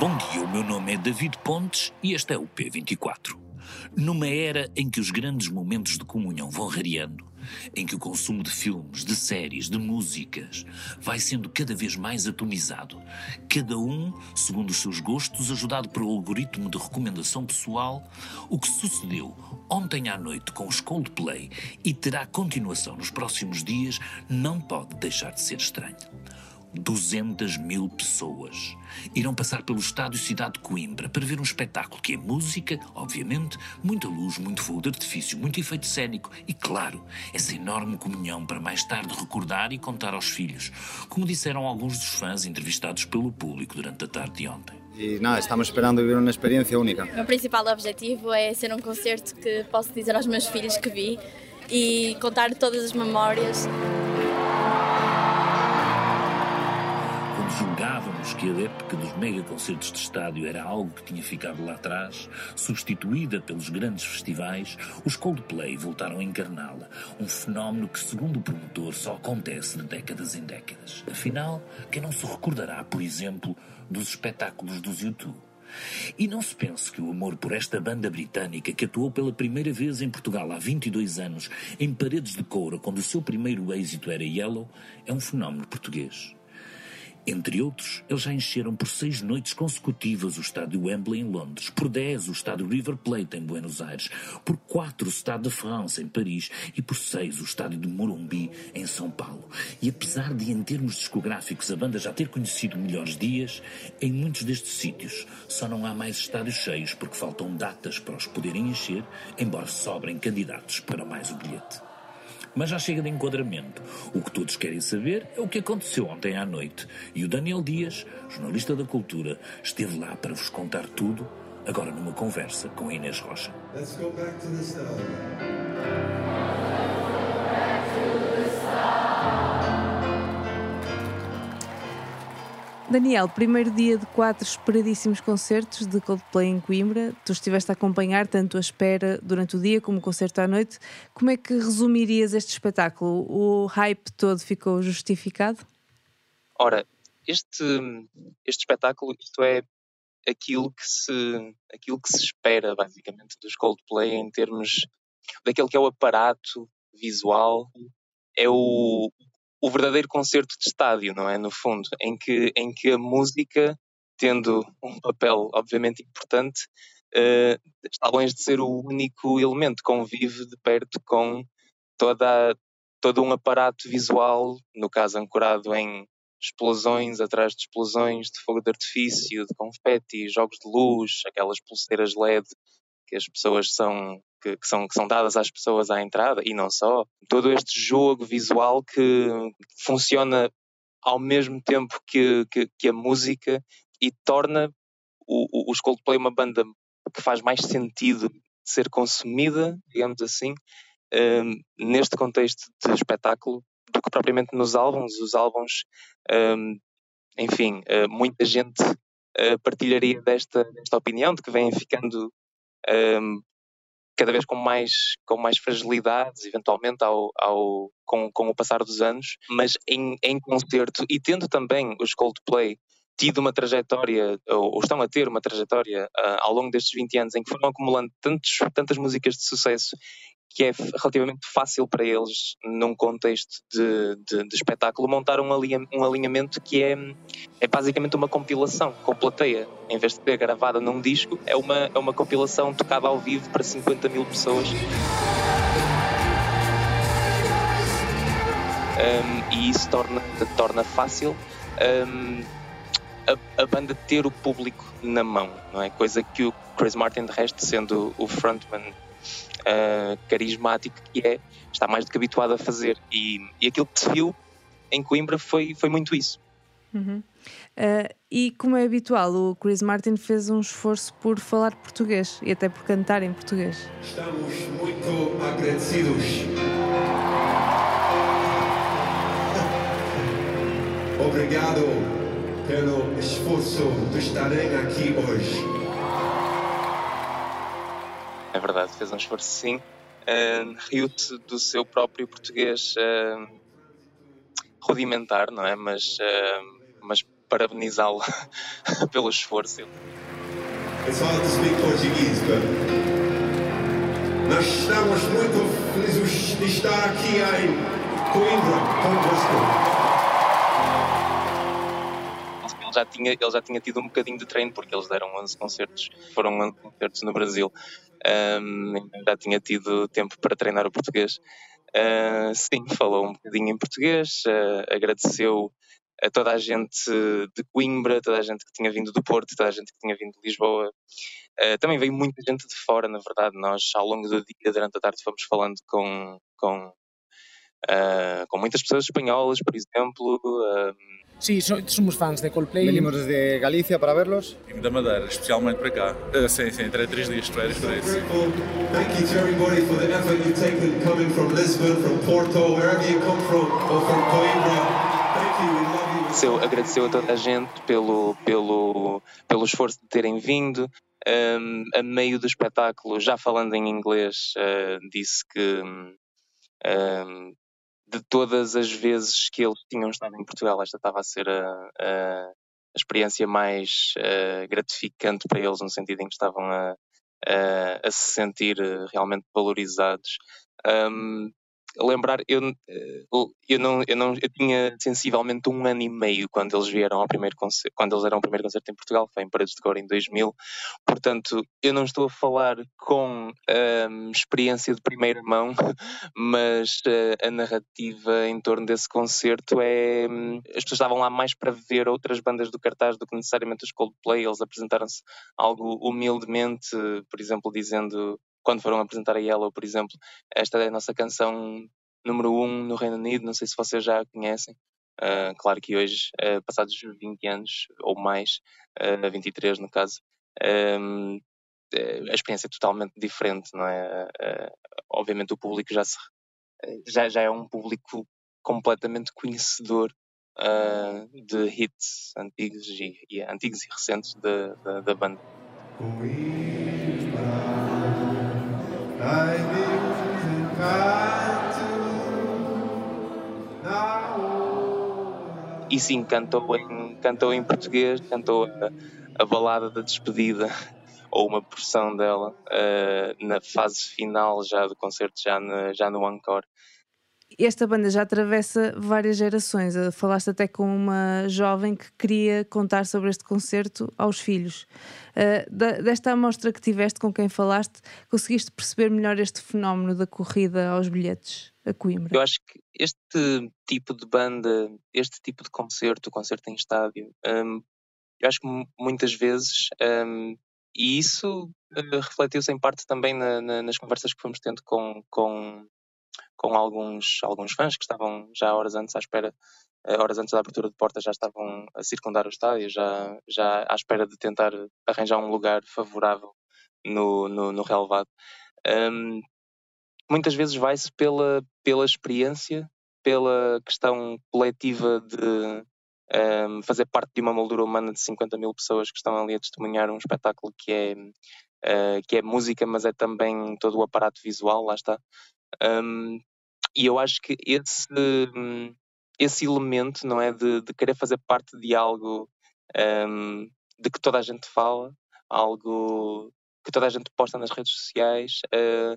Bom dia, o meu nome é David Pontes e este é o P24. Numa era em que os grandes momentos de comunhão vão rareando, em que o consumo de filmes, de séries, de músicas vai sendo cada vez mais atomizado, cada um segundo os seus gostos, ajudado pelo algoritmo de recomendação pessoal, o que sucedeu ontem à noite com os Coldplay e terá continuação nos próximos dias não pode deixar de ser estranho. 200 mil pessoas irão passar pelo estádio Cidade de Coimbra para ver um espetáculo que é música, obviamente, muita luz, muito fogo de artifício, muito efeito cênico e, claro, essa enorme comunhão para mais tarde recordar e contar aos filhos, como disseram alguns dos fãs entrevistados pelo público durante a tarde de ontem. E nada, estamos esperando viver uma experiência única. O meu principal objetivo é ser um concerto que posso dizer aos meus filhos que vi e contar todas as memórias. Julgávamos que a época dos mega concertos de estádio era algo que tinha ficado lá atrás, substituída pelos grandes festivais, os Coldplay voltaram a encarná-la, um fenómeno que, segundo o promotor, só acontece de décadas em décadas. Afinal, quem não se recordará, por exemplo, dos espetáculos dos YouTube? E não se pense que o amor por esta banda britânica, que atuou pela primeira vez em Portugal há 22 anos, em paredes de couro, quando o seu primeiro êxito era Yellow, é um fenómeno português. Entre outros, eles já encheram por seis noites consecutivas o estádio Wembley em Londres, por dez o estádio River Plate em Buenos Aires, por quatro o Stade de France em Paris e por seis o estádio de Morumbi em São Paulo. E apesar de, em termos discográficos, a banda já ter conhecido melhores dias, em muitos destes sítios só não há mais estádios cheios porque faltam datas para os poderem encher, embora sobrem candidatos para mais o bilhete. Mas já chega de enquadramento. O que todos querem saber é o que aconteceu ontem à noite. E o Daniel Dias, jornalista da cultura, esteve lá para vos contar tudo, agora numa conversa com Inês Rocha. Let's go back to. Daniel, primeiro dia de quatro esperadíssimos concertos de Coldplay em Coimbra. Tu estiveste a acompanhar tanto a espera durante o dia como o concerto à noite. Como é que resumirias este espetáculo? O hype todo ficou justificado? Ora, este, este espetáculo, isto é aquilo que se aquilo que se espera basicamente dos Coldplay em termos daquele que é o aparato visual, é o, o verdadeiro concerto de estádio, não é? No fundo, em que, em que a música, tendo um papel obviamente importante, uh, está longe de ser o único elemento, convive de perto com toda, todo um aparato visual, no caso ancorado em explosões atrás de explosões, de fogo de artifício, de confeti, jogos de luz, aquelas pulseiras LED que as pessoas são que, que, são, que são dadas às pessoas à entrada e não só. Todo este jogo visual que funciona ao mesmo tempo que, que, que a música e torna o, o, Coldplay uma banda que faz mais sentido ser consumida, digamos assim, um, neste contexto de espetáculo do que propriamente nos álbuns. Os álbuns, um, enfim, uh, muita gente uh, partilharia desta, desta opinião de que vêm ficando um, cada vez com mais, com mais fragilidades, eventualmente, ao, ao, com, com o passar dos anos, mas em, em concerto e tendo também os Coldplay tido uma trajetória, ou, ou estão a ter uma trajetória uh, ao longo destes 20 anos em que foram acumulando tantos, tantas músicas de sucesso que é relativamente fácil para eles, num contexto de, de, de espetáculo, montar um, alinha, um alinhamento que é, é basicamente uma compilação com plateia. Em vez de ser gravada num disco, é uma, é uma compilação tocada ao vivo para 50 mil pessoas. Um, e isso torna, torna fácil um, a, a, banda ter o público na mão, não é? Coisa que o Chris Martin, de resto, sendo o frontman uh, carismático que é, está mais do que habituado a fazer. E, e aquilo que se viu em Coimbra foi, foi muito isso. Uhum. Uh, e como é habitual, o Chris Martin fez um esforço por falar português e até por cantar em português. Estamos muito agradecidos. Obrigado pelo esforço de estarem aqui hoje. É verdade, fez um esforço sim. Uh, Riu-te do seu próprio português uh, rudimentar, não é? Mas uh, mas parabenizá-lo pelo esforço. Speak Portuguese, but nós estamos muito felizes de estar aqui em Coimbra convosco. Ele já, tinha, ele já tinha tido um bocadinho de treino porque eles deram 11 concertos, foram 11 concertos no Brasil. Um, já tinha tido tempo para treinar o português. Uh, sim, falou um bocadinho em português, uh, agradeceu a toda a gente de Coimbra, toda a gente que tinha vindo do Porto, toda a gente que tinha vindo de Lisboa. Uh, também veio muita gente de fora, na verdade. Nós, ao longo do dia, durante a tarde, fomos falando com, com, com muitas pessoas espanholas, por exemplo. Sí, somos fans de Coldplay. Venimos desde Galicia para verlos. Vim da Madeira, especialmente para cá. Uh, sim, sim, entrei três dias de férias para isso. Thank you to everybody for the effort you've taken coming from Lisbon, from Porto, wherever you come from, or from Coimbra. Thank you, we love agradeceu, agradeceu a toda a gente pelo, pelo, pelo esforço de terem vindo. Um, a meio do espetáculo, já falando em inglês, uh, disse que um, de todas as vezes que eles tinham estado em Portugal, esta estava a ser a, a, a experiência mais uh, gratificante para eles, no sentido em que estavam a, a se sentir realmente valorizados. Um, lembrar, eu, eh, eu, não, eu, não, eu tinha sensivelmente um ano e meio quando eles vieram ao primeiro concerto, quando eles eram primeiro concerto em Portugal, foi em Paredes de Cor em 2000, portanto eu não estou a falar com um, experiência de primeira mão, mas uh, a narrativa em torno desse concerto é, um, as pessoas estavam lá mais para ver outras bandas do cartaz do que necessariamente os Coldplay, eles apresentaram-se algo humildemente, por exemplo, dizendo quando foram apresentar a Yellow, por exemplo, esta é a nossa canção número 1 um no Reino Unido, não sei se vocês já a conhecem. Uh, claro que hoje, uh, passados 20 anos ou mais, uh, 23 no caso, um, a experiência é totalmente diferente, não é? Obviamente o público já, se, já, já é um público completamente conhecedor de hits antigos e, e, antigos e recentes da, da banda. E sim, cantou em, cantou em português, cantou a, a balada da despedida, ou uma porção dela, uh, na fase final já do concerto, já, já no encore esta banda já atravessa várias gerações. Eh, falaste até com uma jovem que queria contar sobre este concerto aos filhos. Uh, desta amostra que tiveste com quem falaste, conseguiste perceber melhor este fenómeno da corrida aos bilhetes a Coimbra? Eu acho que este tipo de banda, este tipo de concerto, concerto em estádio, um, eu acho que muitas vezes, um, e isso uh, refletiu-se em parte também na, na, nas conversas que fomos tendo com, com com alguns, alguns fãs que estavam já horas antes à espera, eh, horas antes da abertura de portas já estavam a circundar o estádio, já, já à espera de tentar arranjar um lugar favorável no, no, no relevado. Um, muitas vezes vai-se pela, pela experiência, pela questão coletiva de um, fazer parte de uma moldura humana de 50 mil pessoas que estão ali a testemunhar um espetáculo que é, uh, que é música, mas é também todo o aparato visual, lá está. Um, e eu acho que esse, esse elemento, não é, de, de querer fazer parte de algo um, de que toda a gente fala, algo que toda a gente posta nas redes sociais, uh,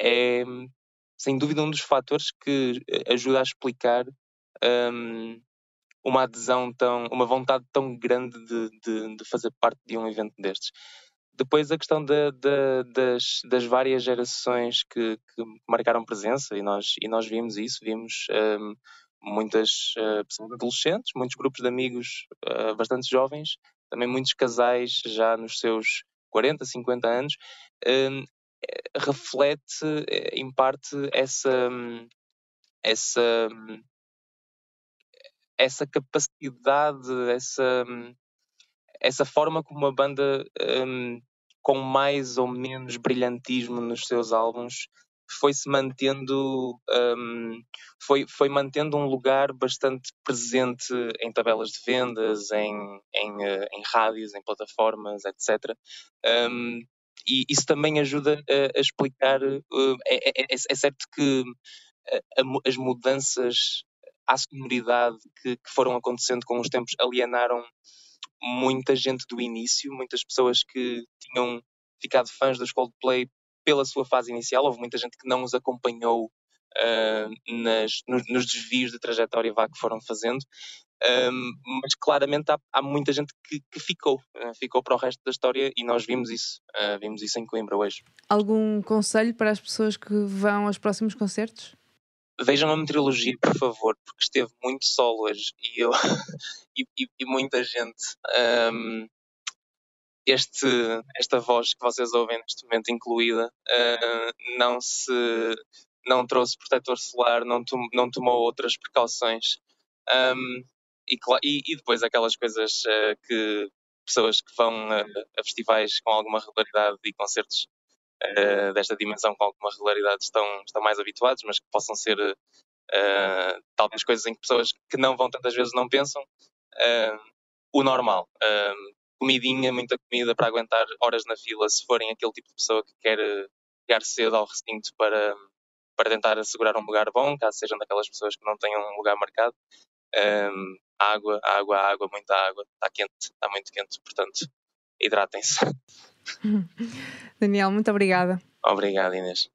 é sem dúvida um dos fatores que ajuda a explicar um, uma adesão tão, uma vontade tão grande de, de, de, fazer parte de um evento destes. Depois a questão das, das, várias gerações que, que, marcaram presença e nós, e nós vimos isso, vimos um, muitas uh, pessoas adolescentes, muitos grupos de amigos uh, bastante jovens, também muitos casais já nos seus 40, 50 anos, um, reflete eh, em parte essa, essa essa capacidade, essa, essa forma como uma banda um, com mais ou menos brilhantismo nos seus álbuns foi-se mantendo um, foi, foi mantendo um lugar bastante presente em tabelas de vendas, em, em, eh, em rádios, em plataformas, etc. Um, e isso também ajuda a, a explicar. Uh, é, é, é, certo que a, a, as mudanças à sonoridade que, que, foram acontecendo com os tempos alienaram muita gente do início, muitas pessoas que tinham ficado fãs dos Coldplay pela sua fase inicial. Houve muita gente que não os acompanhou uh, nas, nos, nos, desvios de trajetória vá que foram fazendo. Um, mas claramente há, há muita gente que, que ficou, uh, ficou para o resto da história e nós vimos isso, uh, vimos isso em Coimbra hoje. Algum conselho para as pessoas que vão aos próximos concertos? Vejam a meteorologia, por favor, porque esteve muito sol hoje e eu e, e, e, muita gente. Um, este, esta voz que vocês ouvem neste momento incluída uh, não se não trouxe protetor solar, não, tom, não tomou outras precauções. Um, e, e, depois aquelas coisas uh, que pessoas que vão a, a, festivais com alguma regularidade e concertos uh, desta dimensão com alguma regularidade estão, estão mais habituados, mas que possam ser uh, talvez coisas em que pessoas que não vão tantas vezes não pensam. o normal. comidinha, muita comida para aguentar horas na fila se forem aquele tipo de pessoa que quer chegar cedo ao recinto para, para tentar assegurar um lugar bom, caso sejam daquelas pessoas que não tenham um lugar marcado. Um, água, água, água, muita água. Está quente, está muito quente, portanto, hidratem-se. Daniel, muito obrigada. Obrigado, Inês.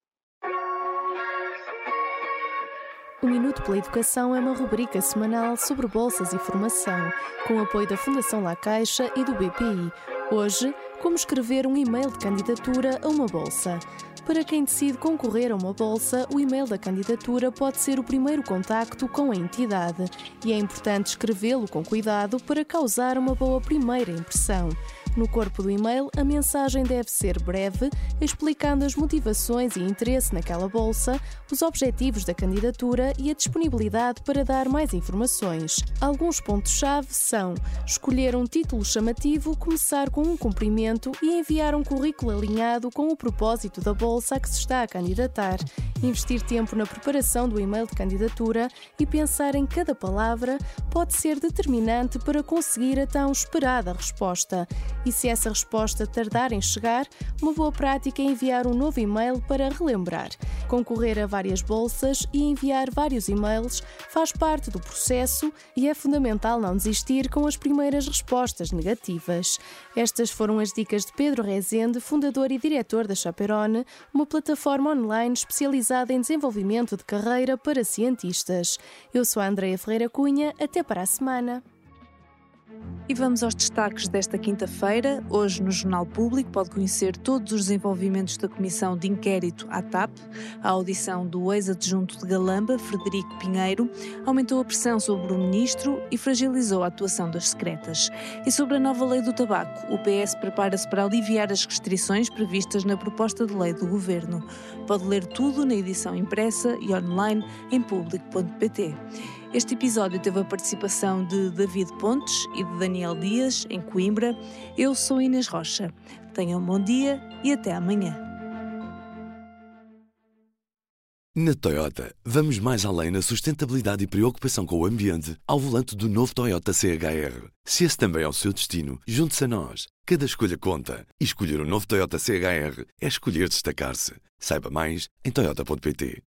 O Minuto pela Educação é uma rubrica semanal sobre bolsas e formação, com o apoio da Fundação La Caixa e do BPI. Hoje, como escrever um e-mail de candidatura a uma bolsa. Para quem decide concorrer a uma bolsa, o e-mail da candidatura pode ser o primeiro contacto com a entidade e é importante escrevê-lo com cuidado para causar uma boa primeira impressão. No corpo do e-mail, a mensagem deve ser breve, explicando as motivações e interesse naquela bolsa, os objetivos da candidatura e a disponibilidade para dar mais informações. Alguns pontos-chave são escolher um título chamativo, começar com um cumprimento e enviar um currículo alinhado com o propósito da bolsa a que se está a candidatar, investir tempo na preparação do e-mail de candidatura e pensar em cada palavra pode ser determinante para conseguir a tão esperada resposta e se essa resposta tardar em chegar, uma boa prática é enviar um novo e-mail para relembrar. Concorrer a várias bolsas e enviar vários e-mails faz parte do processo e é fundamental não desistir com as primeiras respostas negativas. Estas foram as dicas de Pedro Rezende, fundador e diretor da Chaperone, uma plataforma online especializada em desenvolvimento de carreira para cientistas. Eu sou a Andreia Ferreira Cunha, até para a semana. E vamos aos destaques desta quinta-feira. Hoje, no Jornal Público, pode conhecer todos os desenvolvimentos da Comissão de Inquérito à TAP. A audição do ex-adjunto de Galamba, Frederico Pinheiro, aumentou a pressão sobre o ministro e fragilizou a atuação das secretas. E sobre a nova lei do tabaco, o PS prepara-se para aliviar as restrições previstas na proposta de lei do governo. Pode ler tudo na edição impressa e online em público.pt. Este episódio teve a participação de David Pontes e de Daniel Dias, em Coimbra. Eu sou Inês Rocha. Tenham um bom dia e até amanhã. Na Toyota, vamos mais além na sustentabilidade e preocupação com o ambiente ao volante do novo Toyota CHR. Se esse também é o seu destino, junte-se a nós. Cada escolha conta. E escolher o um novo Toyota CHR é escolher destacar-se. Saiba mais em Toyota.pt.